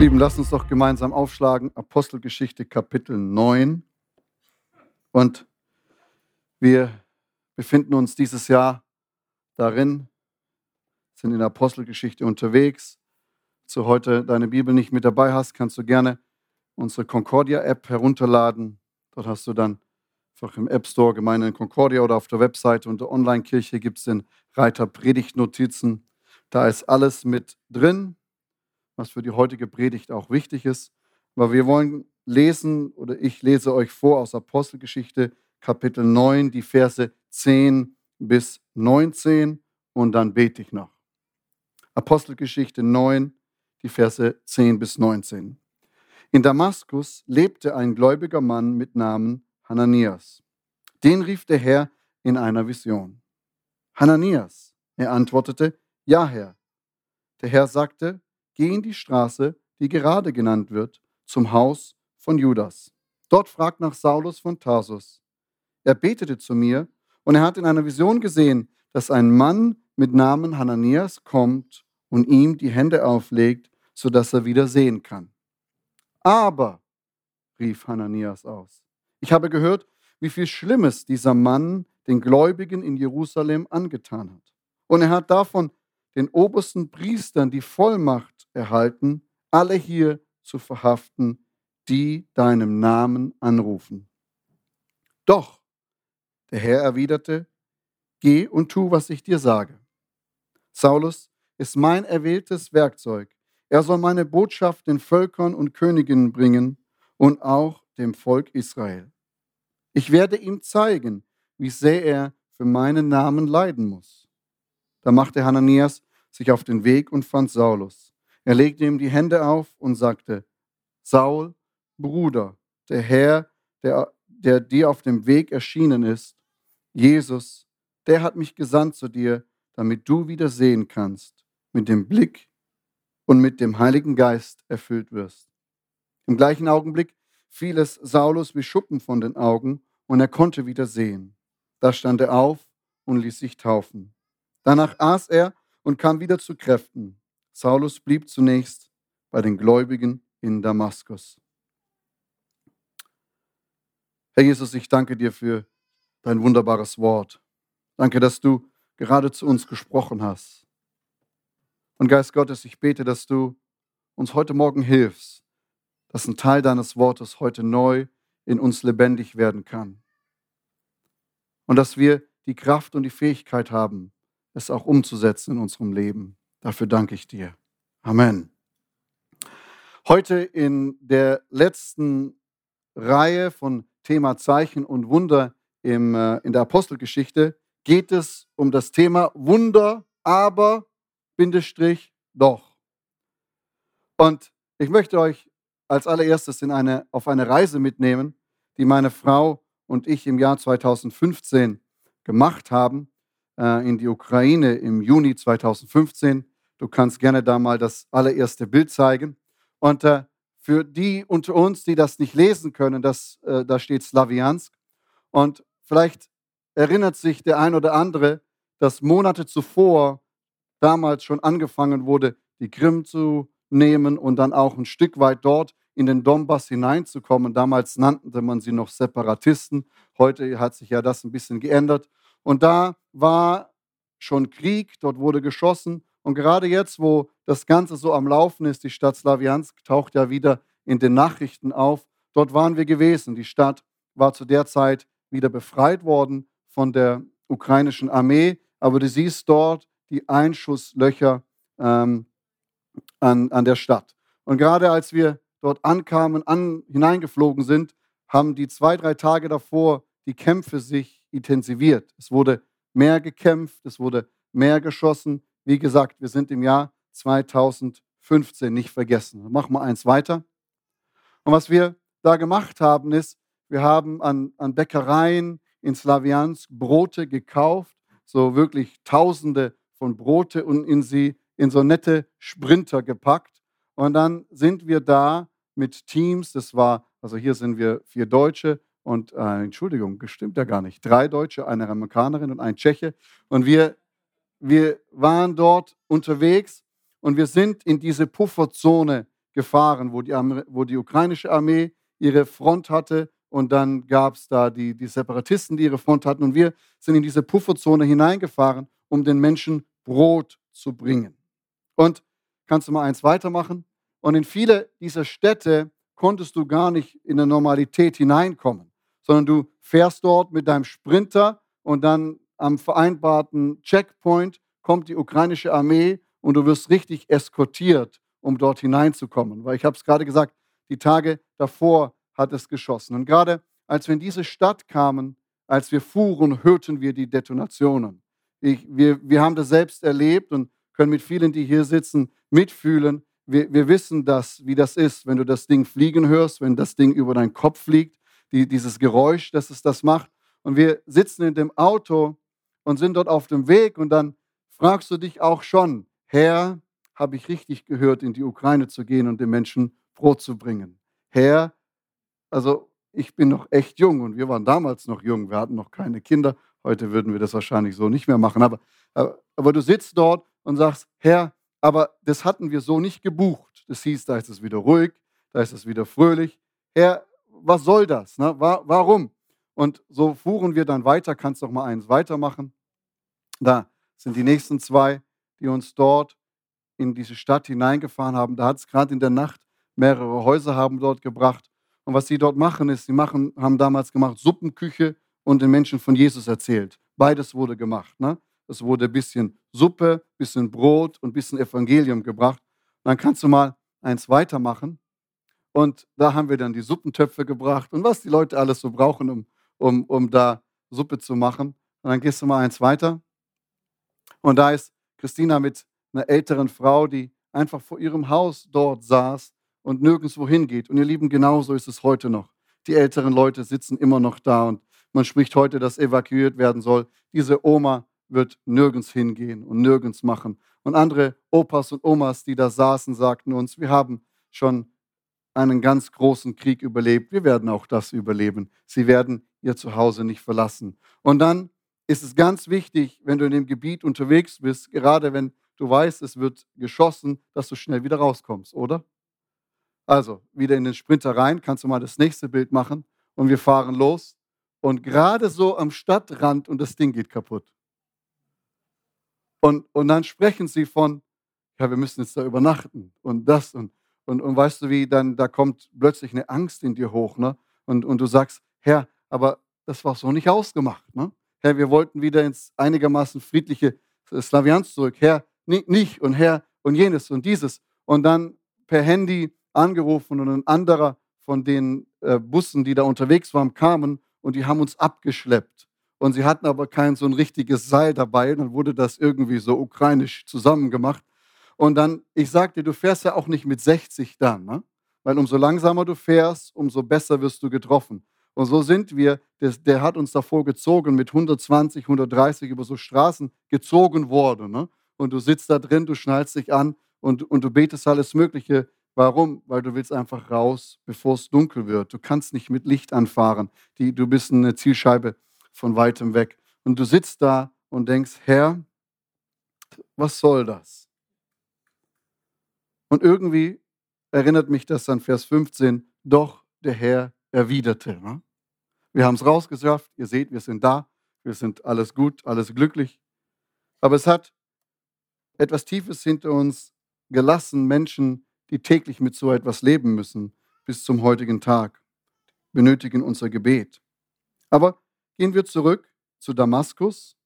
Lieben, lasst uns doch gemeinsam aufschlagen, Apostelgeschichte Kapitel 9. Und wir befinden uns dieses Jahr darin, sind in der Apostelgeschichte unterwegs. Wenn du heute deine Bibel nicht mit dabei hast, kannst du gerne unsere Concordia-App herunterladen. Dort hast du dann einfach im App Store Gemeinde in Concordia oder auf der Webseite unter Online-Kirche gibt es den Reiter Predigtnotizen. Da ist alles mit drin, was für die heutige Predigt auch wichtig ist. Aber wir wollen lesen oder ich lese euch vor aus Apostelgeschichte Kapitel 9, die Verse 10 bis 19 und dann bete ich noch. Apostelgeschichte 9, die Verse 10 bis 19. In Damaskus lebte ein gläubiger Mann mit Namen Hananias. Den rief der Herr in einer Vision. Hananias, er antwortete, ja Herr. Der Herr sagte, geh in die Straße, die gerade genannt wird, zum Haus von Judas. Dort fragt nach Saulus von Tarsus. Er betete zu mir und er hat in einer Vision gesehen, dass ein Mann mit Namen Hananias kommt und ihm die Hände auflegt, sodass er wieder sehen kann. Aber, rief Hananias aus, ich habe gehört, wie viel Schlimmes dieser Mann den Gläubigen in Jerusalem angetan hat. Und er hat davon den obersten Priestern die Vollmacht erhalten, alle hier zu verhaften, die deinem Namen anrufen. Doch, der Herr erwiderte, geh und tu, was ich dir sage. Saulus ist mein erwähltes Werkzeug. Er soll meine Botschaft den Völkern und Königinnen bringen und auch dem Volk Israel. Ich werde ihm zeigen, wie sehr er für meinen Namen leiden muss. Da machte Hananias sich auf den Weg und fand Saulus. Er legte ihm die Hände auf und sagte, Saul, Bruder, der Herr, der, der dir auf dem Weg erschienen ist, Jesus, der hat mich gesandt zu dir, damit du wieder sehen kannst, mit dem Blick und mit dem Heiligen Geist erfüllt wirst. Im gleichen Augenblick fiel es Saulus wie Schuppen von den Augen und er konnte wieder sehen. Da stand er auf und ließ sich taufen. Danach aß er und kam wieder zu Kräften. Saulus blieb zunächst bei den Gläubigen in Damaskus. Herr Jesus, ich danke dir für dein wunderbares Wort. Danke, dass du gerade zu uns gesprochen hast. Und Geist Gottes, ich bete, dass du uns heute Morgen hilfst, dass ein Teil deines Wortes heute neu in uns lebendig werden kann. Und dass wir die Kraft und die Fähigkeit haben, es auch umzusetzen in unserem Leben. Dafür danke ich dir. Amen. Heute in der letzten Reihe von Thema Zeichen und Wunder im, äh, in der Apostelgeschichte geht es um das Thema Wunder, aber, Bindestrich, doch. Und ich möchte euch als allererstes in eine, auf eine Reise mitnehmen, die meine Frau und ich im Jahr 2015 gemacht haben äh, in die Ukraine im Juni 2015. Du kannst gerne da mal das allererste Bild zeigen. Und äh, für die unter uns, die das nicht lesen können, das, äh, da steht Slaviansk. Und vielleicht erinnert sich der ein oder andere, dass Monate zuvor damals schon angefangen wurde, die Krim zu nehmen und dann auch ein Stück weit dort in den Donbass hineinzukommen. Damals nannte man sie noch Separatisten. Heute hat sich ja das ein bisschen geändert. Und da war schon Krieg, dort wurde geschossen. Und gerade jetzt, wo das Ganze so am Laufen ist, die Stadt Slawiansk taucht ja wieder in den Nachrichten auf. Dort waren wir gewesen. Die Stadt war zu der Zeit wieder befreit worden von der ukrainischen Armee. Aber du siehst dort die Einschusslöcher ähm, an, an der Stadt. Und gerade als wir dort ankamen, an, hineingeflogen sind, haben die zwei, drei Tage davor die Kämpfe sich intensiviert. Es wurde mehr gekämpft, es wurde mehr geschossen. Wie gesagt, wir sind im Jahr 2015 nicht vergessen. Machen wir eins weiter. Und was wir da gemacht haben, ist, wir haben an, an Bäckereien in Slawiansk Brote gekauft, so wirklich Tausende von Brote und in sie in so nette Sprinter gepackt. Und dann sind wir da mit Teams, das war, also hier sind wir vier Deutsche und, äh, Entschuldigung, gestimmt ja gar nicht, drei Deutsche, eine Amerikanerin und ein Tscheche. Und wir, wir waren dort unterwegs und wir sind in diese Pufferzone gefahren, wo die, wo die ukrainische Armee ihre Front hatte und dann gab es da die, die Separatisten, die ihre Front hatten und wir sind in diese Pufferzone hineingefahren, um den Menschen Brot zu bringen. Und kannst du mal eins weitermachen? Und in viele dieser Städte konntest du gar nicht in der Normalität hineinkommen, sondern du fährst dort mit deinem Sprinter und dann am vereinbarten Checkpoint kommt die ukrainische Armee und du wirst richtig eskortiert, um dort hineinzukommen. Weil ich habe es gerade gesagt, die Tage davor hat es geschossen. Und gerade als wir in diese Stadt kamen, als wir fuhren, hörten wir die Detonationen. Ich, wir, wir haben das selbst erlebt und können mit vielen, die hier sitzen, mitfühlen. Wir, wir wissen das, wie das ist, wenn du das Ding fliegen hörst, wenn das Ding über deinen Kopf fliegt, die, dieses Geräusch, dass es das macht. Und wir sitzen in dem Auto und sind dort auf dem Weg und dann fragst du dich auch schon, Herr, habe ich richtig gehört, in die Ukraine zu gehen und den Menschen Brot zu bringen? Herr, also ich bin noch echt jung und wir waren damals noch jung, wir hatten noch keine Kinder. Heute würden wir das wahrscheinlich so nicht mehr machen. Aber, aber du sitzt dort und sagst, Herr, aber das hatten wir so nicht gebucht. Das hieß, da ist es wieder ruhig, da ist es wieder fröhlich. Herr, was soll das? Ne? Warum? Und so fuhren wir dann weiter. Kannst doch mal eins weitermachen. Da sind die nächsten zwei, die uns dort in diese Stadt hineingefahren haben. Da hat es gerade in der Nacht mehrere Häuser haben dort gebracht. Und was sie dort machen, ist, sie machen, haben damals gemacht Suppenküche und den Menschen von Jesus erzählt. Beides wurde gemacht. Ne? Es wurde ein bisschen Suppe, ein bisschen Brot und ein bisschen Evangelium gebracht. Und dann kannst du mal eins weitermachen. Und da haben wir dann die Suppentöpfe gebracht und was die Leute alles so brauchen, um, um, um da Suppe zu machen. Und dann gehst du mal eins weiter. Und da ist Christina mit einer älteren Frau, die einfach vor ihrem Haus dort saß und nirgendwo hingeht. Und ihr Lieben, genauso ist es heute noch. Die älteren Leute sitzen immer noch da und man spricht heute, dass evakuiert werden soll. Diese Oma wird nirgends hingehen und nirgends machen. Und andere Opas und Omas, die da saßen, sagten uns, wir haben schon einen ganz großen Krieg überlebt. Wir werden auch das überleben. Sie werden ihr Zuhause nicht verlassen. Und dann ist es ganz wichtig, wenn du in dem Gebiet unterwegs bist, gerade wenn du weißt, es wird geschossen, dass du schnell wieder rauskommst, oder? Also, wieder in den Sprinter rein, kannst du mal das nächste Bild machen und wir fahren los. Und gerade so am Stadtrand und das Ding geht kaputt. Und, und dann sprechen sie von, ja, wir müssen jetzt da übernachten und das und, und, und weißt du wie, dann da kommt plötzlich eine Angst in dir hoch, ne? Und, und du sagst, Herr, aber das war so nicht ausgemacht, ne? Herr, wir wollten wieder ins einigermaßen friedliche Slavianz zurück. Herr, nicht und Herr und jenes und dieses. Und dann per Handy angerufen und ein anderer von den äh, Bussen, die da unterwegs waren, kamen und die haben uns abgeschleppt. Und sie hatten aber kein so ein richtiges Seil dabei. Dann wurde das irgendwie so ukrainisch zusammengemacht. Und dann, ich sagte, du fährst ja auch nicht mit 60 dann, ne? weil umso langsamer du fährst, umso besser wirst du getroffen. Und so sind wir, der, der hat uns davor gezogen, mit 120, 130 über so Straßen gezogen worden. Ne? Und du sitzt da drin, du schnallst dich an und, und du betest alles Mögliche. Warum? Weil du willst einfach raus, bevor es dunkel wird. Du kannst nicht mit Licht anfahren. Die, du bist eine Zielscheibe von weitem weg. Und du sitzt da und denkst, Herr, was soll das? Und irgendwie erinnert mich das an Vers 15, doch der Herr erwiderte. Ne? Wir haben es rausgeschafft, ihr seht, wir sind da, wir sind alles gut, alles glücklich. Aber es hat etwas Tiefes hinter uns gelassen, Menschen, die täglich mit so etwas leben müssen, bis zum heutigen Tag, benötigen unser Gebet. Aber gehen wir zurück zu Damaskus,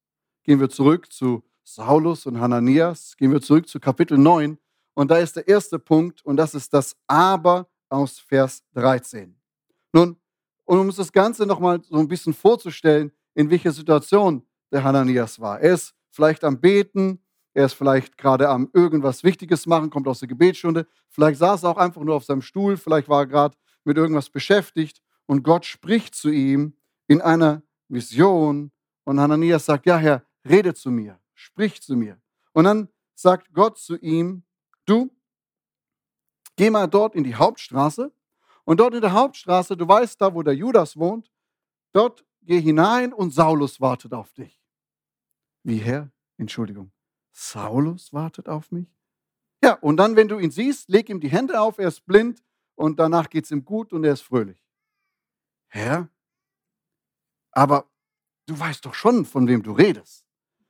gehen wir zurück zu Saulus und Hananias, gehen wir zurück zu Kapitel 9 und da ist der erste Punkt und das ist das Aber aus Vers 13. Nun, und um uns das Ganze nochmal so ein bisschen vorzustellen, in welcher Situation der Hananias war. Er ist vielleicht am Beten, er ist vielleicht gerade am irgendwas Wichtiges machen, kommt aus der Gebetsstunde. Vielleicht saß er auch einfach nur auf seinem Stuhl, vielleicht war er gerade mit irgendwas beschäftigt und Gott spricht zu ihm in einer Vision und Hananias sagt, ja Herr, rede zu mir, sprich zu mir. Und dann sagt Gott zu ihm, du, geh mal dort in die Hauptstraße und dort in der Hauptstraße, du weißt da, wo der Judas wohnt, dort geh hinein und Saulus wartet auf dich. Wie Herr? Entschuldigung. Saulus wartet auf mich? Ja, und dann, wenn du ihn siehst, leg ihm die Hände auf, er ist blind und danach geht es ihm gut und er ist fröhlich. Herr, aber du weißt doch schon, von wem du redest.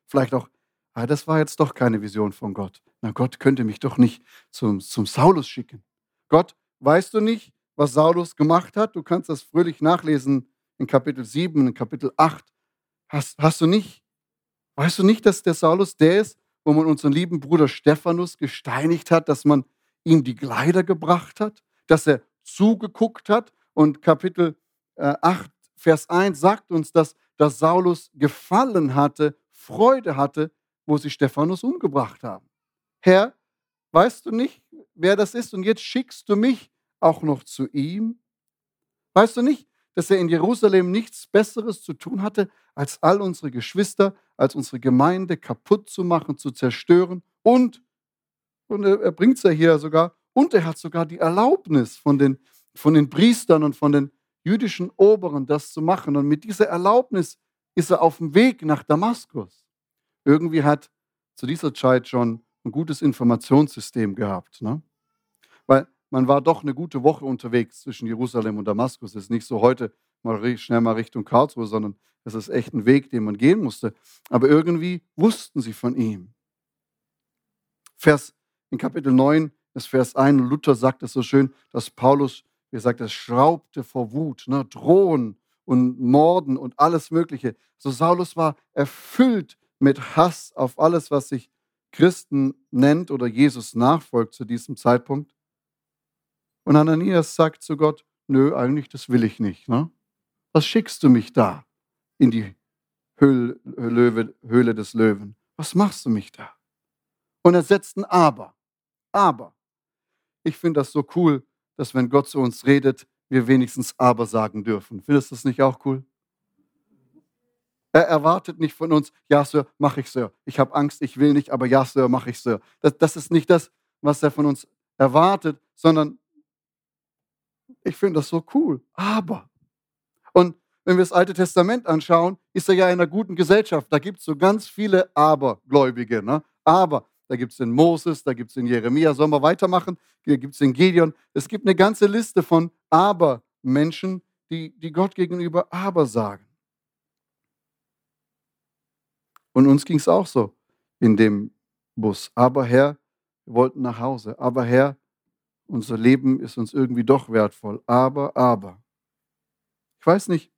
Vielleicht auch, ah, das war jetzt doch keine Vision von Gott. Na, Gott könnte mich doch nicht zum, zum Saulus schicken. Gott, weißt du nicht, was Saulus gemacht hat? Du kannst das fröhlich nachlesen in Kapitel 7, in Kapitel 8. Hast, hast du nicht, weißt du nicht, dass der Saulus der ist, wo man unseren lieben Bruder Stephanus gesteinigt hat, dass man ihm die Kleider gebracht hat, dass er zugeguckt hat und Kapitel 8, äh, Vers 1 sagt uns, dass, dass Saulus gefallen hatte, Freude hatte, wo sie Stephanus umgebracht haben. Herr, weißt du nicht, wer das ist und jetzt schickst du mich auch noch zu ihm? Weißt du nicht, dass er in Jerusalem nichts Besseres zu tun hatte, als all unsere Geschwister, als unsere Gemeinde kaputt zu machen, zu zerstören und, und er bringt es ja hier sogar, und er hat sogar die Erlaubnis von den, von den Priestern und von den jüdischen Oberen, das zu machen. Und mit dieser Erlaubnis ist er auf dem Weg nach Damaskus. Irgendwie hat zu dieser Zeit schon ein gutes Informationssystem gehabt. Ne? Weil man war doch eine gute Woche unterwegs zwischen Jerusalem und Damaskus. Es ist nicht so heute mal schnell mal Richtung Karlsruhe, sondern es ist echt ein Weg, den man gehen musste. Aber irgendwie wussten sie von ihm. Vers in Kapitel 9 ist Vers 1, Luther sagt es so schön, dass Paulus wie gesagt, es schraubte vor Wut, ne? Drohen und Morden und alles Mögliche. So Saulus war erfüllt mit Hass auf alles, was sich Christen nennt oder Jesus nachfolgt zu diesem Zeitpunkt. Und Ananias sagt zu Gott, nö, eigentlich das will ich nicht. Ne? Was schickst du mich da in die Höhle, des Löwen? Was machst du mich da? Und er setzt ein Aber. Aber. Ich finde das so cool, dass wenn Gott zu uns redet, wir wenigstens aber sagen dürfen. Findest du das nicht auch cool? Er erwartet nicht von uns, ja, Sir, mach ich, Sir. Ich habe Angst, ich will nicht, aber ja, Sir, mach ich, Sir. Das, das ist nicht das, was er von uns erwartet, sondern ich finde das so cool. Aber. Und wenn wir das Alte Testament anschauen, ist er ja in einer guten Gesellschaft. Da gibt es so ganz viele Abergläubige. Ne? Aber da gibt es den Moses, da gibt es den Jeremia. Sollen wir weitermachen? Hier gibt es den Gideon. Es gibt eine ganze Liste von Aber-Menschen, die, die Gott gegenüber Aber sagen. Und uns ging es auch so in dem Bus. Aber Herr, wir wollten nach Hause. Aber Herr, unser Leben ist uns irgendwie doch wertvoll. Aber, aber. Ich weiß nicht,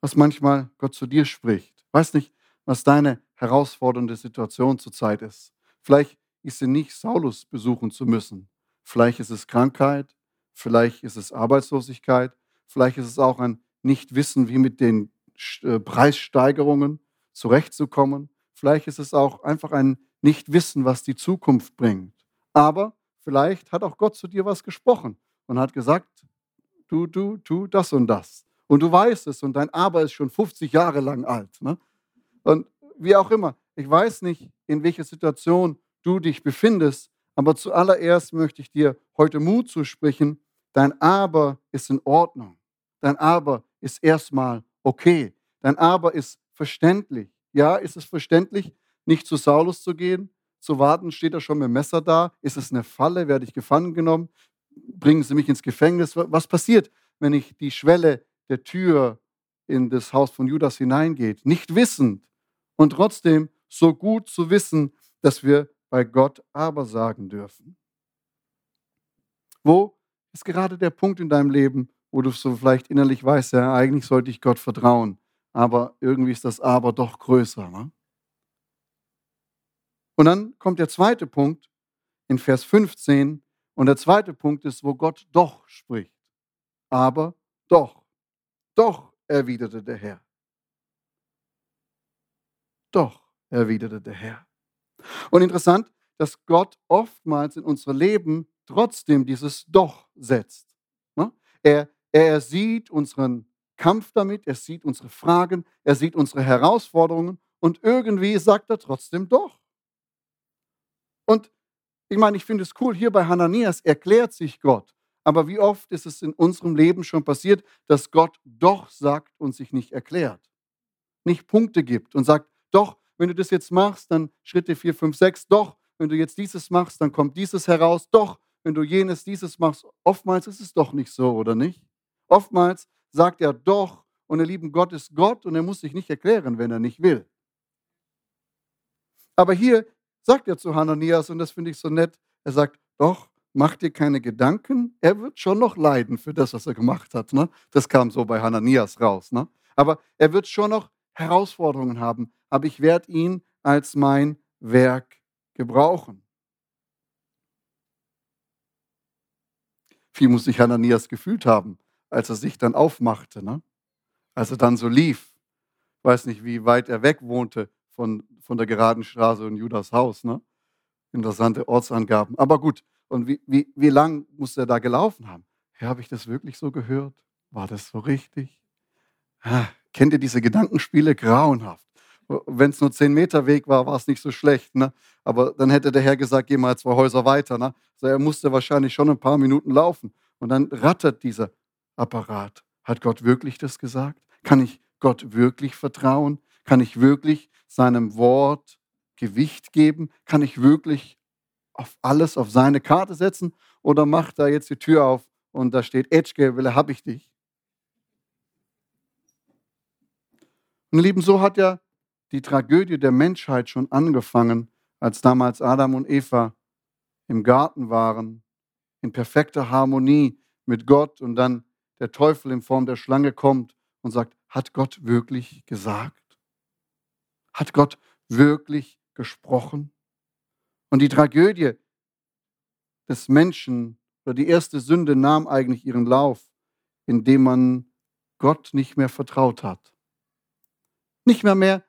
was manchmal Gott zu dir spricht. Ich weiß nicht, was deine herausfordernde Situation zurzeit ist. Vielleicht ist sie nicht, Saulus besuchen zu müssen. Vielleicht ist es Krankheit, vielleicht ist es Arbeitslosigkeit, vielleicht ist es auch ein Nichtwissen, wie mit den äh, Preissteigerungen zurechtzukommen. Vielleicht ist es auch einfach ein Nichtwissen, was die Zukunft bringt. Aber vielleicht hat auch Gott zu dir was gesprochen und hat gesagt, du, du, tu das und das. Und du weißt es und dein Aber ist schon 50 Jahre lang alt. Ne? Und wie auch immer. Ich weiß nicht, in welcher Situation du dich befindest, aber zuallererst möchte ich dir heute Mut zusprechen. Dein Aber ist in Ordnung. Dein Aber ist erstmal okay. Dein Aber ist verständlich. Ja, ist es verständlich, nicht zu Saulus zu gehen? Zu warten, steht er schon mit dem Messer da? Ist es eine Falle? Werde ich gefangen genommen? Bringen sie mich ins Gefängnis? Was passiert, wenn ich die Schwelle der Tür in das Haus von Judas hineingeht? Nicht wissend, und trotzdem so gut zu wissen, dass wir bei Gott aber sagen dürfen. Wo ist gerade der Punkt in deinem Leben, wo du so vielleicht innerlich weißt, ja, eigentlich sollte ich Gott vertrauen, aber irgendwie ist das aber doch größer. Ne? Und dann kommt der zweite Punkt in Vers 15 und der zweite Punkt ist, wo Gott doch spricht. Aber doch, doch, erwiderte der Herr. Doch, erwiderte der Herr. Und interessant, dass Gott oftmals in unser Leben trotzdem dieses Doch setzt. Ne? Er, er sieht unseren Kampf damit, er sieht unsere Fragen, er sieht unsere Herausforderungen und irgendwie sagt er trotzdem Doch. Und ich meine, ich finde es cool, hier bei Hananias erklärt sich Gott. Aber wie oft ist es in unserem Leben schon passiert, dass Gott doch sagt und sich nicht erklärt? Nicht Punkte gibt und sagt, doch, wenn du das jetzt machst, dann Schritte 4, 5, 6, doch, wenn du jetzt dieses machst, dann kommt dieses heraus. Doch, wenn du jenes, dieses machst. Oftmals ist es doch nicht so, oder nicht? Oftmals sagt er doch, und ihr lieben Gott ist Gott und er muss sich nicht erklären, wenn er nicht will. Aber hier sagt er zu Hananias, und das finde ich so nett, er sagt, doch, mach dir keine Gedanken, er wird schon noch leiden für das, was er gemacht hat. Ne? Das kam so bei Hananias raus. Ne? Aber er wird schon noch Herausforderungen haben, aber ich werde ihn als mein Werk gebrauchen. Wie muss sich Hananias gefühlt haben, als er sich dann aufmachte, ne? als er dann so lief. Ich weiß nicht, wie weit er weg wohnte von, von der geraden Straße in Judas Haus. Ne? Interessante Ortsangaben. Aber gut, und wie, wie, wie lang muss er da gelaufen haben? Ja, habe ich das wirklich so gehört? War das so richtig? Ah, kennt ihr diese Gedankenspiele? Grauenhaft. Wenn es nur zehn Meter Weg war, war es nicht so schlecht. Ne? Aber dann hätte der Herr gesagt, geh mal zwei Häuser weiter. Ne? Also er musste wahrscheinlich schon ein paar Minuten laufen. Und dann rattert dieser Apparat. Hat Gott wirklich das gesagt? Kann ich Gott wirklich vertrauen? Kann ich wirklich seinem Wort Gewicht geben? Kann ich wirklich auf alles auf seine Karte setzen? Oder macht er jetzt die Tür auf und da steht, Etschke, will er, hab ich dich? Und Lieben, so hat ja die Tragödie der Menschheit schon angefangen, als damals Adam und Eva im Garten waren, in perfekter Harmonie mit Gott und dann der Teufel in Form der Schlange kommt und sagt, hat Gott wirklich gesagt? Hat Gott wirklich gesprochen? Und die Tragödie des Menschen oder die erste Sünde nahm eigentlich ihren Lauf, indem man Gott nicht mehr vertraut hat. Nicht mehr mehr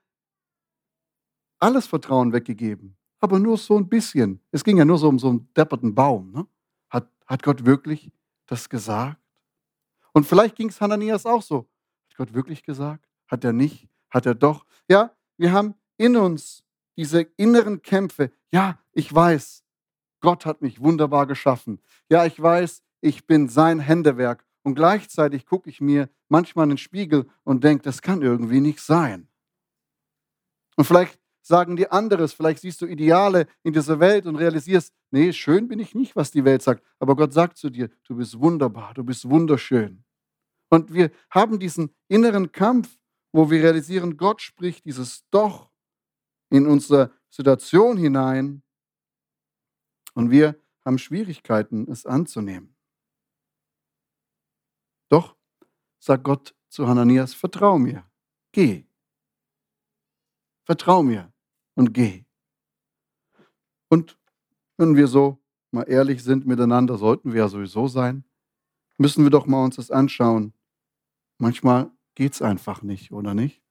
alles Vertrauen weggegeben, aber nur so ein bisschen. Es ging ja nur so um so einen depperten Baum. Ne? Hat, hat Gott wirklich das gesagt? Und vielleicht ging es Hananias auch so. Hat Gott wirklich gesagt? Hat er nicht? Hat er doch? Ja, wir haben in uns diese inneren Kämpfe. Ja, ich weiß, Gott hat mich wunderbar geschaffen. Ja, ich weiß, ich bin sein Händewerk. Und gleichzeitig gucke ich mir manchmal in den Spiegel und denke, das kann irgendwie nicht sein. Und vielleicht sagen die anderes. Vielleicht siehst du Ideale in dieser Welt und realisierst, nee, schön bin ich nicht, was die Welt sagt. Aber Gott sagt zu dir, du bist wunderbar, du bist wunderschön. Und wir haben diesen inneren Kampf, wo wir realisieren, Gott spricht dieses Doch in unsere Situation hinein. Und wir haben Schwierigkeiten, es anzunehmen. Doch, sagt Gott zu Hananias, vertrau mir, geh. Vertrau mir und geh. Und wenn wir so mal ehrlich sind miteinander, sollten wir ja sowieso sein, müssen wir doch mal uns das anschauen. Manchmal geht es einfach nicht, oder nicht?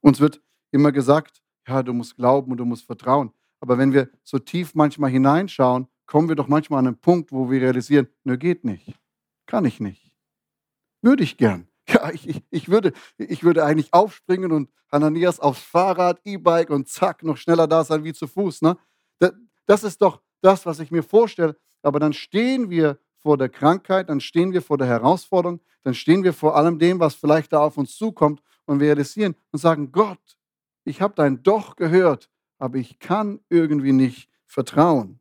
Uns wird immer gesagt, ja, du musst glauben und du musst vertrauen. Aber wenn wir so tief manchmal hineinschauen, kommen wir doch manchmal an einen Punkt, wo wir realisieren, nö, geht nicht. Kann ich nicht. Würde ich gern. Ja, ich, ich, würde, ich würde eigentlich aufspringen und Hananias aufs Fahrrad, E-Bike und zack, noch schneller da sein wie zu Fuß. Ne? Das ist doch das, was ich mir vorstelle. Aber dann stehen wir vor der Krankheit, dann stehen wir vor der Herausforderung, dann stehen wir vor allem dem, was vielleicht da auf uns zukommt und wir realisieren und sagen, Gott, ich habe dein Doch gehört, aber ich kann irgendwie nicht vertrauen.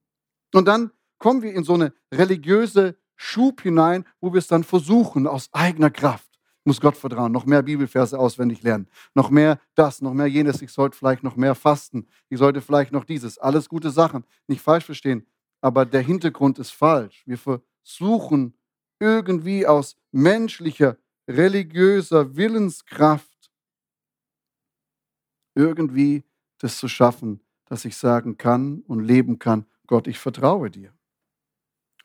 Und dann kommen wir in so eine religiöse Schub hinein, wo wir es dann versuchen aus eigener Kraft muss Gott vertrauen, noch mehr Bibelverse auswendig lernen, noch mehr das, noch mehr jenes. Ich sollte vielleicht noch mehr fasten. Ich sollte vielleicht noch dieses. Alles gute Sachen. Nicht falsch verstehen. Aber der Hintergrund ist falsch. Wir versuchen irgendwie aus menschlicher, religiöser Willenskraft irgendwie das zu schaffen, dass ich sagen kann und leben kann, Gott, ich vertraue dir.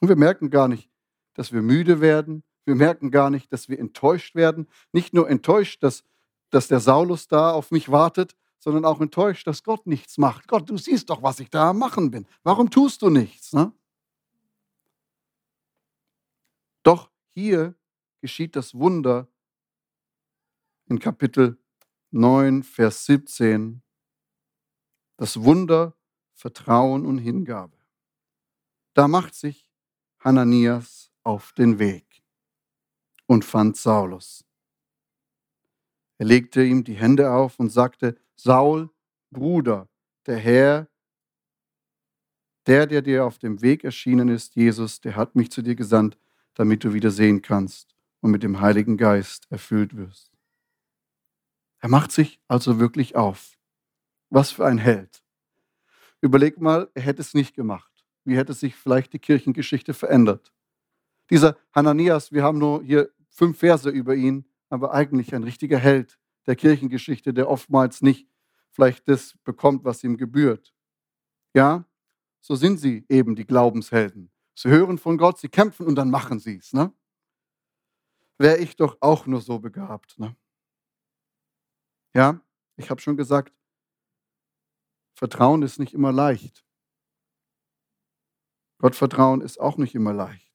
Und wir merken gar nicht, dass wir müde werden, wir merken gar nicht, dass wir enttäuscht werden. Nicht nur enttäuscht, dass, dass der Saulus da auf mich wartet, sondern auch enttäuscht, dass Gott nichts macht. Gott, du siehst doch, was ich da Machen bin. Warum tust du nichts? Ne? Doch hier geschieht das Wunder in Kapitel 9, Vers 17. Das Wunder Vertrauen und Hingabe. Da macht sich Hananias auf den Weg und fand Saulus. Er legte ihm die Hände auf und sagte, Saul, Bruder, der Herr Der, der dir auf dem Weg erschienen ist, Jesus, der hat mich zu dir gesandt, damit du wieder sehen kannst und mit dem Heiligen Geist erfüllt wirst. Er macht sich also wirklich auf. Was für ein Held. Überleg mal, er hätte es nicht gemacht. Wie hätte sich vielleicht die Kirchengeschichte verändert? Dieser Hananias, wir haben nur hier fünf Verse über ihn, aber eigentlich ein richtiger Held der Kirchengeschichte, der oftmals nicht vielleicht das bekommt, was ihm gebührt. Ja, so sind sie eben die Glaubenshelden. Sie hören von Gott, sie kämpfen und dann machen sie es. Ne? Wäre ich doch auch nur so begabt. Ne? Ja, ich habe schon gesagt, Vertrauen ist nicht immer leicht. Gottvertrauen ist auch nicht immer leicht.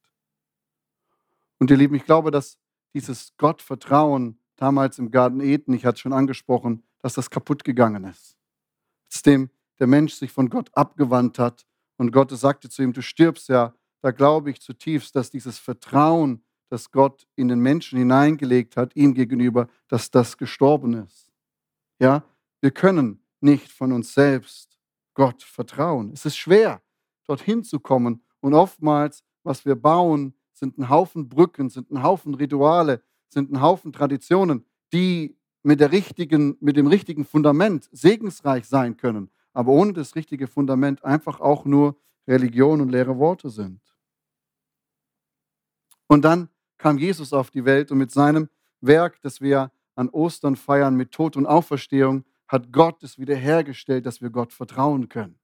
Und ihr Lieben, ich glaube, dass dieses Gottvertrauen damals im Garten Eden, ich hatte es schon angesprochen, dass das kaputt gegangen ist. Als dem der Mensch sich von Gott abgewandt hat und Gott sagte zu ihm, du stirbst ja, da glaube ich zutiefst, dass dieses Vertrauen, das Gott in den Menschen hineingelegt hat, ihm gegenüber, dass das gestorben ist. Ja, wir können nicht von uns selbst Gott vertrauen. Es ist schwer, dorthin zu kommen. Und oftmals, was wir bauen, sind ein Haufen Brücken, sind ein Haufen Rituale, sind ein Haufen Traditionen, die mit, der richtigen, mit dem richtigen Fundament segensreich sein können, aber ohne das richtige Fundament einfach auch nur Religion und leere Worte sind. Und dann kam Jesus auf die Welt und mit seinem Werk, das wir an Ostern feiern, mit Tod und Auferstehung, hat Gott es wiederhergestellt, dass wir Gott vertrauen können.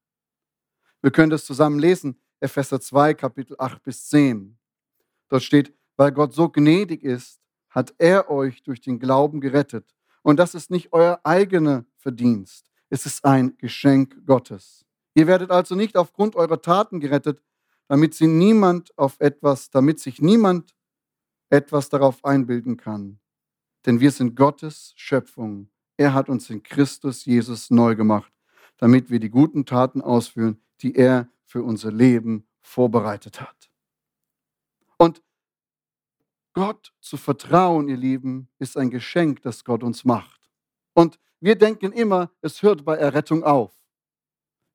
Wir können das zusammen lesen, Epheser 2, Kapitel 8 bis 10. Dort steht, weil Gott so gnädig ist, hat er euch durch den Glauben gerettet. Und das ist nicht euer eigener Verdienst. Es ist ein Geschenk Gottes. Ihr werdet also nicht aufgrund eurer Taten gerettet, damit sie niemand auf etwas, damit sich niemand etwas darauf einbilden kann. Denn wir sind Gottes Schöpfung. Er hat uns in Christus Jesus neu gemacht, damit wir die guten Taten ausführen, die er für unser Leben vorbereitet hat. Und Gott zu vertrauen, ihr Lieben, ist ein Geschenk, das Gott uns macht. Und wir denken immer, es hört bei Errettung auf.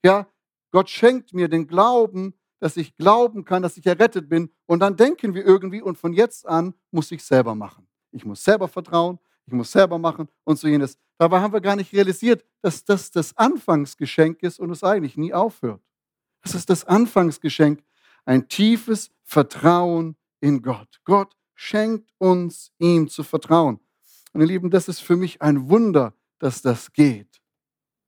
Ja, Gott schenkt mir den Glauben, dass ich glauben kann, dass ich errettet bin. Und dann denken wir irgendwie, und von jetzt an muss ich selber machen. Ich muss selber vertrauen, ich muss selber machen und so jenes. Dabei haben wir gar nicht realisiert, dass das das Anfangsgeschenk ist und es eigentlich nie aufhört. Das ist das Anfangsgeschenk, ein tiefes Vertrauen in Gott. Gott schenkt uns, ihm zu vertrauen. Und ihr Lieben, das ist für mich ein Wunder, dass das geht.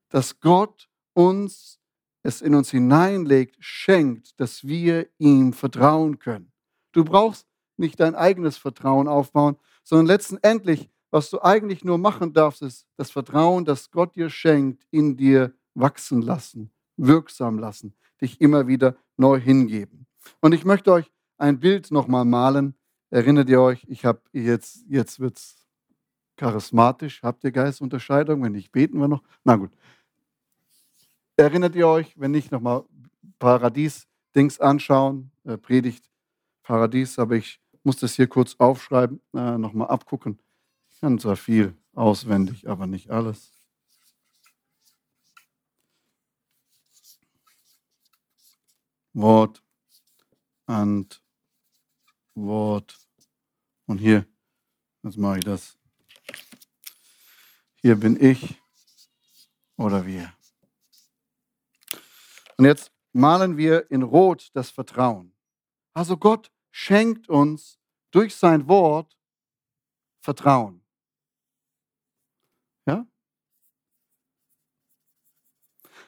Dass Gott uns es in uns hineinlegt, schenkt, dass wir ihm vertrauen können. Du brauchst nicht dein eigenes Vertrauen aufbauen, sondern letztendlich, was du eigentlich nur machen darfst, ist das Vertrauen, das Gott dir schenkt, in dir wachsen lassen, wirksam lassen, dich immer wieder neu hingeben. Und ich möchte euch ein Bild nochmal malen. Erinnert ihr euch, ich habe jetzt, jetzt wird es charismatisch. Habt ihr Geistunterscheidung? Wenn nicht, beten wir noch. Na gut. Erinnert ihr euch, wenn nicht, nochmal Paradies-Dings anschauen, äh, Predigt Paradies, aber ich muss das hier kurz aufschreiben, äh, nochmal abgucken. Ich kann zwar viel auswendig, aber nicht alles. Wort, Antwort. Und hier, jetzt mache ich das. Hier bin ich oder wir. Und jetzt malen wir in Rot das Vertrauen. Also Gott schenkt uns durch sein Wort Vertrauen. Ja?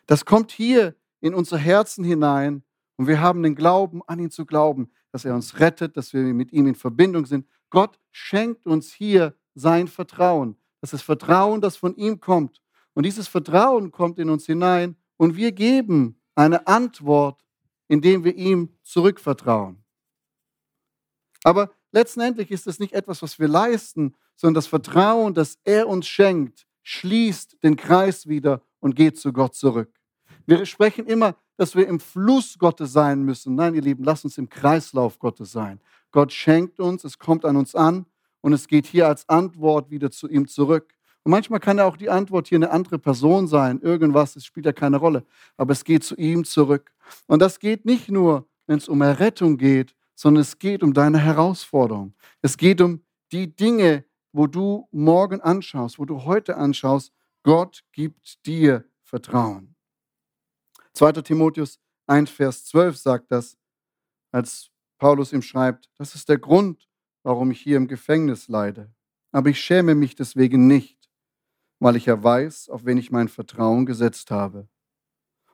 Das kommt hier in unser Herzen hinein und wir haben den Glauben, an ihn zu glauben, dass er uns rettet, dass wir mit ihm in Verbindung sind. Gott schenkt uns hier sein Vertrauen. Das ist Vertrauen, das von ihm kommt. Und dieses Vertrauen kommt in uns hinein und wir geben eine Antwort, indem wir ihm zurückvertrauen. Aber letztendlich ist es nicht etwas, was wir leisten, sondern das Vertrauen, das er uns schenkt, schließt den Kreis wieder und geht zu Gott zurück. Wir sprechen immer, dass wir im Fluss Gottes sein müssen. Nein, ihr Lieben, lasst uns im Kreislauf Gottes sein. Gott schenkt uns, es kommt an uns an und es geht hier als Antwort wieder zu ihm zurück. Und manchmal kann ja auch die Antwort hier eine andere Person sein. Irgendwas, es spielt ja keine Rolle. Aber es geht zu ihm zurück. Und das geht nicht nur, wenn es um Errettung geht, sondern es geht um deine Herausforderung. Es geht um die Dinge, wo du morgen anschaust, wo du heute anschaust. Gott gibt dir Vertrauen. 2. Timotheus 1, Vers 12 sagt das, als Paulus ihm schreibt, das ist der Grund, warum ich hier im Gefängnis leide. Aber ich schäme mich deswegen nicht, weil ich ja weiß, auf wen ich mein Vertrauen gesetzt habe.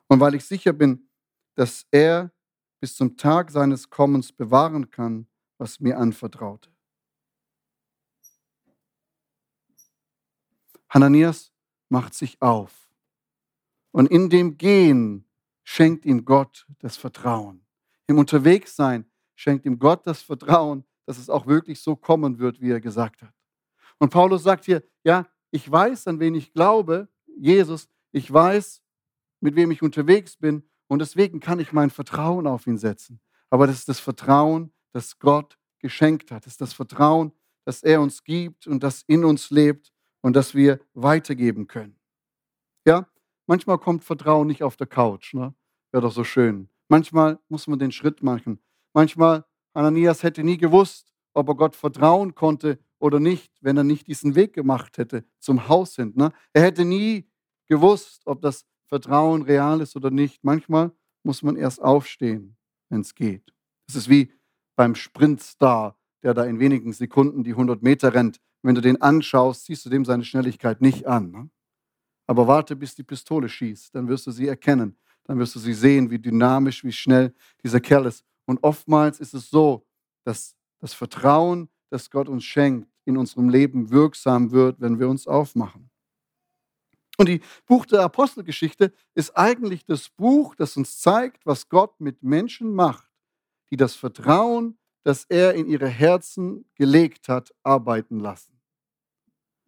Und weil ich sicher bin, dass er bis zum Tag seines Kommens bewahren kann, was mir anvertraute. Hananias macht sich auf. Und in dem Gehen schenkt ihm Gott das Vertrauen. Im Unterwegssein schenkt ihm Gott das Vertrauen, dass es auch wirklich so kommen wird, wie er gesagt hat. Und Paulus sagt hier, ja, ich weiß, an wen ich glaube, Jesus, ich weiß, mit wem ich unterwegs bin und deswegen kann ich mein Vertrauen auf ihn setzen. Aber das ist das Vertrauen, das Gott geschenkt hat. Das ist das Vertrauen, das er uns gibt und das in uns lebt und das wir weitergeben können. Ja, manchmal kommt Vertrauen nicht auf der Couch. Ne? Wäre doch so schön. Manchmal muss man den Schritt machen. Manchmal, Ananias hätte nie gewusst, ob er Gott vertrauen konnte oder nicht, wenn er nicht diesen Weg gemacht hätte zum Haus hin. Ne? Er hätte nie gewusst, ob das Vertrauen real ist oder nicht. Manchmal muss man erst aufstehen, wenn es geht. Das ist wie beim Sprintstar, der da in wenigen Sekunden die 100 Meter rennt. Wenn du den anschaust, siehst du dem seine Schnelligkeit nicht an. Ne? Aber warte, bis die Pistole schießt, dann wirst du sie erkennen. Dann wirst du sie sehen, wie dynamisch, wie schnell dieser Kerl ist. Und oftmals ist es so, dass das Vertrauen, das Gott uns schenkt, in unserem Leben wirksam wird, wenn wir uns aufmachen. Und die Buch der Apostelgeschichte ist eigentlich das Buch, das uns zeigt, was Gott mit Menschen macht, die das Vertrauen, das er in ihre Herzen gelegt hat, arbeiten lassen.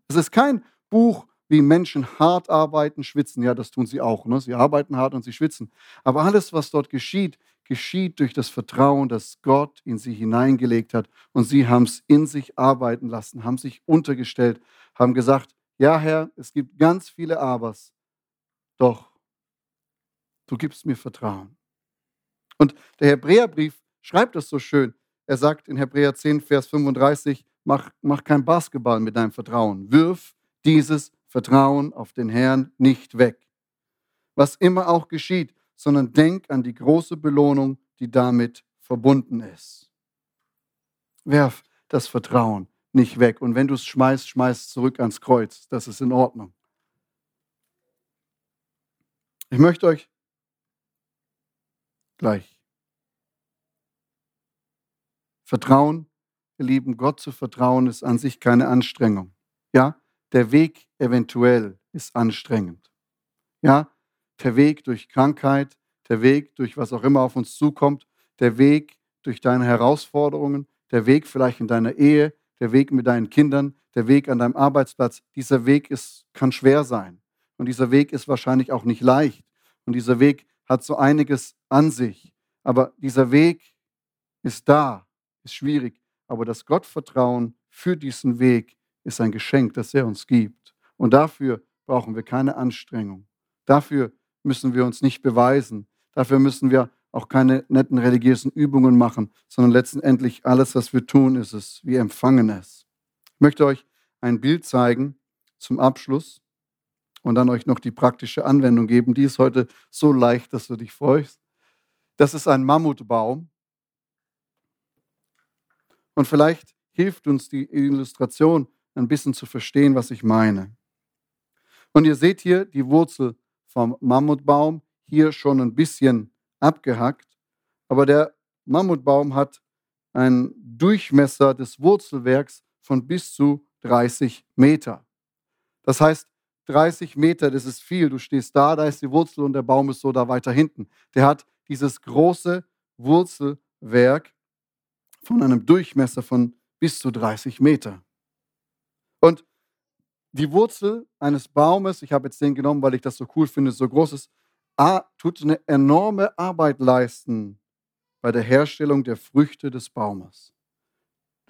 Es ist kein Buch, wie Menschen hart arbeiten, schwitzen. Ja, das tun sie auch. Ne? Sie arbeiten hart und sie schwitzen. Aber alles, was dort geschieht, geschieht durch das Vertrauen, das Gott in sie hineingelegt hat. Und sie haben es in sich arbeiten lassen, haben sich untergestellt, haben gesagt, ja Herr, es gibt ganz viele Abers, doch du gibst mir Vertrauen. Und der Hebräerbrief schreibt das so schön. Er sagt in Hebräer 10, Vers 35, mach, mach kein Basketball mit deinem Vertrauen. Wirf dieses Vertrauen auf den Herrn nicht weg. Was immer auch geschieht, sondern denk an die große Belohnung, die damit verbunden ist. Werf das Vertrauen nicht weg. Und wenn du es schmeißt, schmeißt zurück ans Kreuz. Das ist in Ordnung. Ich möchte euch gleich vertrauen, ihr Lieben, Gott zu vertrauen ist an sich keine Anstrengung. Ja, der Weg eventuell ist anstrengend. Ja, der Weg durch Krankheit, der Weg durch was auch immer auf uns zukommt, der Weg durch deine Herausforderungen, der Weg vielleicht in deiner Ehe, der Weg mit deinen Kindern, der Weg an deinem Arbeitsplatz. Dieser Weg ist, kann schwer sein. Und dieser Weg ist wahrscheinlich auch nicht leicht. Und dieser Weg hat so einiges an sich. Aber dieser Weg ist da, ist schwierig. Aber das Gottvertrauen für diesen Weg ist ein Geschenk, das er uns gibt. Und dafür brauchen wir keine Anstrengung. Dafür müssen wir uns nicht beweisen. Dafür müssen wir auch keine netten religiösen Übungen machen, sondern letztendlich alles, was wir tun, ist es, wir empfangen es. Ich möchte euch ein Bild zeigen zum Abschluss und dann euch noch die praktische Anwendung geben. Die ist heute so leicht, dass du dich freust. Das ist ein Mammutbaum. Und vielleicht hilft uns die Illustration ein bisschen zu verstehen, was ich meine. Und ihr seht hier die Wurzel vom Mammutbaum hier schon ein bisschen abgehackt, aber der Mammutbaum hat einen Durchmesser des Wurzelwerks von bis zu 30 Meter. Das heißt, 30 Meter, das ist viel. Du stehst da, da ist die Wurzel und der Baum ist so da weiter hinten. Der hat dieses große Wurzelwerk von einem Durchmesser von bis zu 30 Meter. Und die Wurzel eines Baumes, ich habe jetzt den genommen, weil ich das so cool finde, so groß ist, tut eine enorme Arbeit leisten bei der Herstellung der Früchte des Baumes.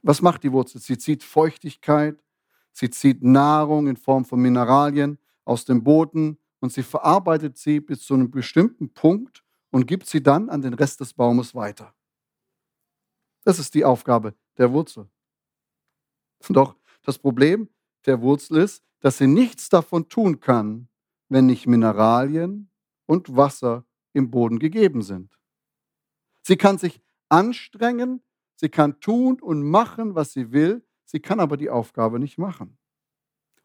Was macht die Wurzel? Sie zieht Feuchtigkeit, Sie zieht Nahrung in Form von Mineralien aus dem Boden und sie verarbeitet sie bis zu einem bestimmten Punkt und gibt sie dann an den Rest des Baumes weiter. Das ist die Aufgabe der Wurzel. Doch das Problem der Wurzel ist, dass sie nichts davon tun kann, wenn nicht Mineralien und Wasser im Boden gegeben sind. Sie kann sich anstrengen, sie kann tun und machen, was sie will, sie kann aber die Aufgabe nicht machen.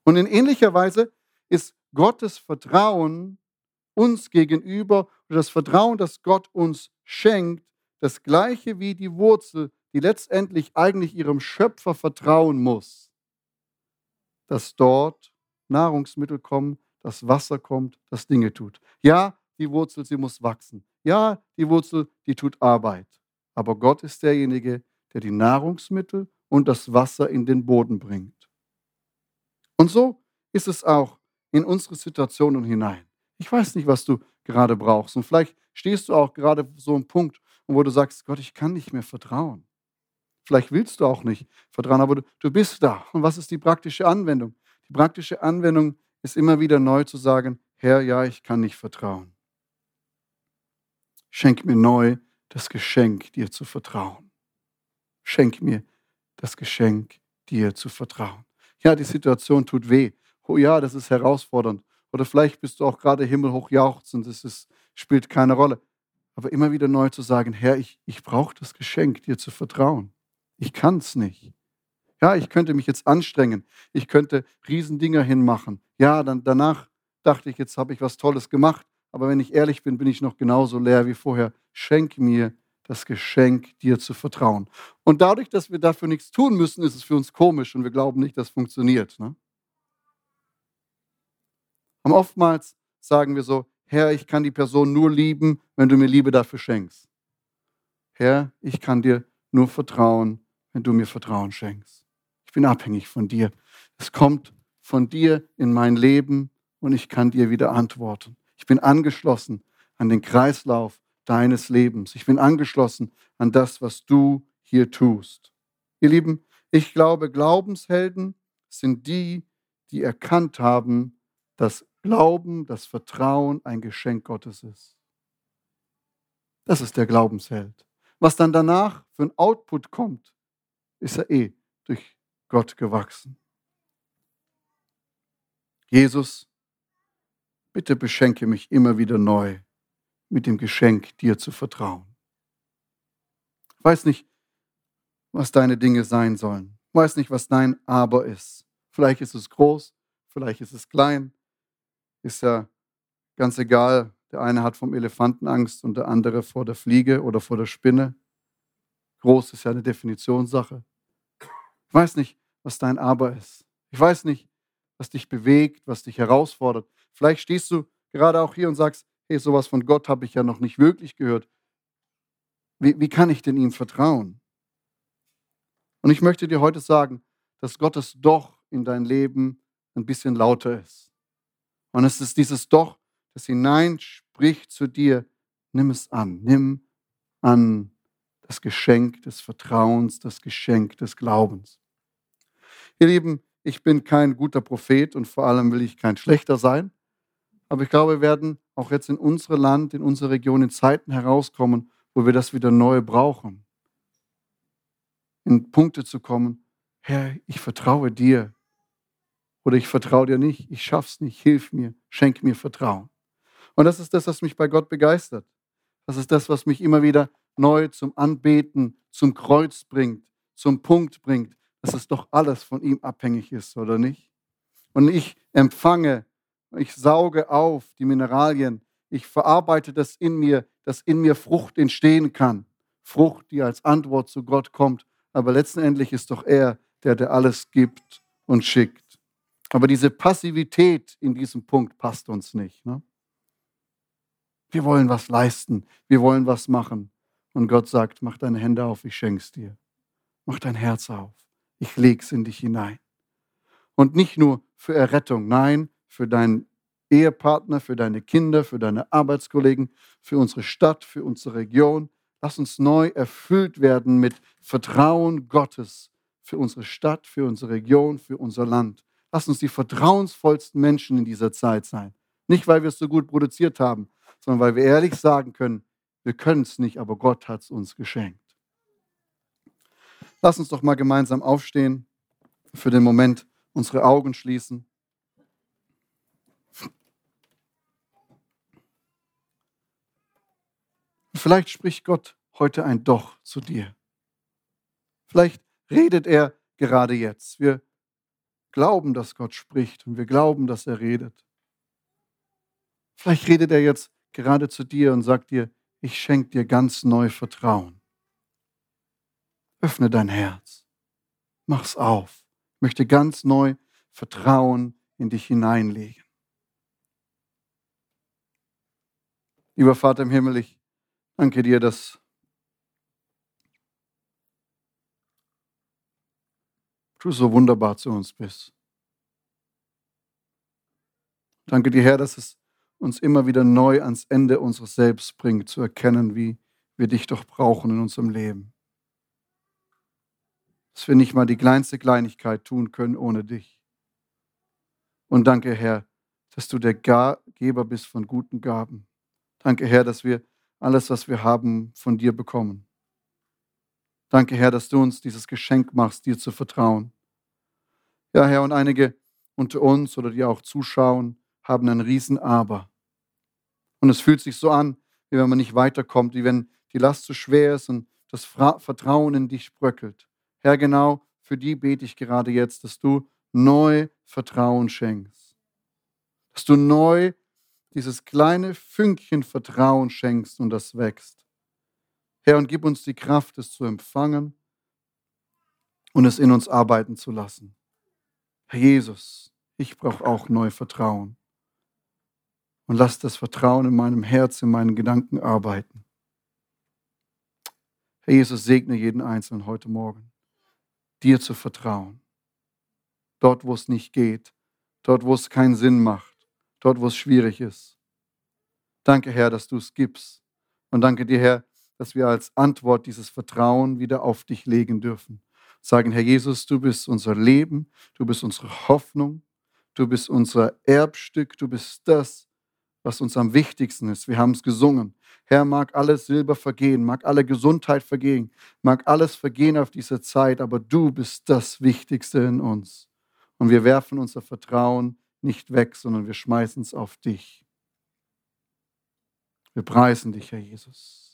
Und in ähnlicher Weise ist Gottes Vertrauen uns gegenüber oder das Vertrauen, das Gott uns schenkt, das gleiche wie die Wurzel, die letztendlich eigentlich ihrem Schöpfer vertrauen muss, dass dort Nahrungsmittel kommen, dass Wasser kommt, dass Dinge tut. Ja, die Wurzel, sie muss wachsen. Ja, die Wurzel, die tut Arbeit. Aber Gott ist derjenige, der die Nahrungsmittel und das Wasser in den Boden bringt. Und so ist es auch in unsere Situationen hinein. Ich weiß nicht, was du gerade brauchst. Und vielleicht stehst du auch gerade so einem Punkt, wo du sagst, Gott, ich kann nicht mehr vertrauen. Vielleicht willst du auch nicht vertrauen, aber du, bist da. Und was ist die praktische Anwendung? Die praktische Anwendung ist immer wieder neu zu sagen, Herr, ja, ich kann nicht vertrauen. Schenk mir neu das Geschenk, dir zu vertrauen. Schenk mir das Geschenk, dir zu vertrauen. Ja, die Situation tut weh. Oh ja, das ist herausfordernd. Oder vielleicht bist du auch gerade himmelhoch jauchzend, das ist, spielt keine Rolle. Aber immer wieder neu zu sagen, Herr, ich, ich brauche das Geschenk, dir zu vertrauen. Ich kann es nicht. Ja, ich könnte mich jetzt anstrengen. Ich könnte Riesendinger hinmachen. Ja, dann danach dachte ich, jetzt habe ich was Tolles gemacht. Aber wenn ich ehrlich bin, bin ich noch genauso leer wie vorher. Schenk mir das Geschenk, dir zu vertrauen. Und dadurch, dass wir dafür nichts tun müssen, ist es für uns komisch und wir glauben nicht, dass es funktioniert. Ne? Und oftmals sagen wir so, Herr, ich kann die Person nur lieben, wenn du mir Liebe dafür schenkst. Herr, ich kann dir nur vertrauen, wenn du mir Vertrauen schenkst. Ich bin abhängig von dir. Es kommt von dir in mein Leben und ich kann dir wieder antworten. Ich bin angeschlossen an den Kreislauf deines Lebens. Ich bin angeschlossen an das, was du hier tust. Ihr Lieben, ich glaube, Glaubenshelden sind die, die erkannt haben, dass Glauben, das Vertrauen ein Geschenk Gottes ist. Das ist der Glaubensheld. Was dann danach für ein Output kommt, ist er eh durch Gott gewachsen. Jesus Bitte beschenke mich immer wieder neu mit dem Geschenk, dir zu vertrauen. Ich weiß nicht, was deine Dinge sein sollen. Ich weiß nicht, was dein Aber ist. Vielleicht ist es groß, vielleicht ist es klein. Ist ja ganz egal. Der eine hat vom Elefanten Angst und der andere vor der Fliege oder vor der Spinne. Groß ist ja eine Definitionssache. Ich weiß nicht, was dein Aber ist. Ich weiß nicht, was dich bewegt, was dich herausfordert. Vielleicht stehst du gerade auch hier und sagst, hey, sowas von Gott habe ich ja noch nicht wirklich gehört. Wie, wie kann ich denn ihm vertrauen? Und ich möchte dir heute sagen, dass Gottes Doch in dein Leben ein bisschen lauter ist. Und es ist dieses Doch, das hineinspricht zu dir, nimm es an, nimm an das Geschenk des Vertrauens, das Geschenk des Glaubens. Ihr Lieben, ich bin kein guter Prophet und vor allem will ich kein schlechter sein. Aber ich glaube, wir werden auch jetzt in unser Land, in unsere Region in Zeiten herauskommen, wo wir das wieder neu brauchen. In Punkte zu kommen, Herr, ich vertraue dir. Oder ich vertraue dir nicht, ich schaff's nicht, hilf mir, schenk mir Vertrauen. Und das ist das, was mich bei Gott begeistert. Das ist das, was mich immer wieder neu zum Anbeten, zum Kreuz bringt, zum Punkt bringt, dass es doch alles von ihm abhängig ist, oder nicht? Und ich empfange ich sauge auf die Mineralien. Ich verarbeite das in mir, dass in mir Frucht entstehen kann. Frucht, die als Antwort zu Gott kommt. Aber letztendlich ist doch er, der der alles gibt und schickt. Aber diese Passivität in diesem Punkt passt uns nicht. Ne? Wir wollen was leisten. Wir wollen was machen. Und Gott sagt, mach deine Hände auf, ich schenk's dir. Mach dein Herz auf. Ich leg's in dich hinein. Und nicht nur für Errettung, nein, für deinen Ehepartner, für deine Kinder, für deine Arbeitskollegen, für unsere Stadt, für unsere Region. Lass uns neu erfüllt werden mit Vertrauen Gottes für unsere Stadt, für unsere Region, für unser Land. Lass uns die vertrauensvollsten Menschen in dieser Zeit sein. Nicht, weil wir es so gut produziert haben, sondern weil wir ehrlich sagen können, wir können es nicht, aber Gott hat es uns geschenkt. Lass uns doch mal gemeinsam aufstehen, für den Moment unsere Augen schließen. Vielleicht spricht Gott heute ein Doch zu dir. Vielleicht redet er gerade jetzt. Wir glauben, dass Gott spricht und wir glauben, dass er redet. Vielleicht redet er jetzt gerade zu dir und sagt dir, ich schenke dir ganz neu Vertrauen. Öffne dein Herz. Mach's auf. Ich möchte ganz neu Vertrauen in dich hineinlegen. Lieber Vater im Himmel, ich danke dir, dass du so wunderbar zu uns bist. Danke dir, Herr, dass es uns immer wieder neu ans Ende unseres Selbst bringt, zu erkennen, wie wir dich doch brauchen in unserem Leben. Dass wir nicht mal die kleinste Kleinigkeit tun können ohne dich. Und danke, Herr, dass du der Geber bist von guten Gaben. Danke, Herr, dass wir alles, was wir haben, von dir bekommen. Danke, Herr, dass du uns dieses Geschenk machst, dir zu vertrauen. Ja, Herr, und einige unter uns oder die auch zuschauen, haben ein Riesen-Aber. Und es fühlt sich so an, wie wenn man nicht weiterkommt, wie wenn die Last zu schwer ist und das Vertrauen in dich bröckelt. Herr, genau für die bete ich gerade jetzt, dass du neu Vertrauen schenkst. Dass du neu dieses kleine Fünkchen Vertrauen schenkst und das wächst. Herr, und gib uns die Kraft, es zu empfangen und es in uns arbeiten zu lassen. Herr Jesus, ich brauche auch neu Vertrauen und lass das Vertrauen in meinem Herz, in meinen Gedanken arbeiten. Herr Jesus, segne jeden Einzelnen heute Morgen, dir zu vertrauen. Dort, wo es nicht geht, dort, wo es keinen Sinn macht, dort, wo es schwierig ist. Danke, Herr, dass du es gibst. Und danke dir, Herr, dass wir als Antwort dieses Vertrauen wieder auf dich legen dürfen. Sagen, Herr Jesus, du bist unser Leben, du bist unsere Hoffnung, du bist unser Erbstück, du bist das, was uns am wichtigsten ist. Wir haben es gesungen. Herr, mag alles Silber vergehen, mag alle Gesundheit vergehen, mag alles vergehen auf dieser Zeit, aber du bist das Wichtigste in uns. Und wir werfen unser Vertrauen nicht weg, sondern wir schmeißen es auf dich. Wir preisen dich, Herr Jesus.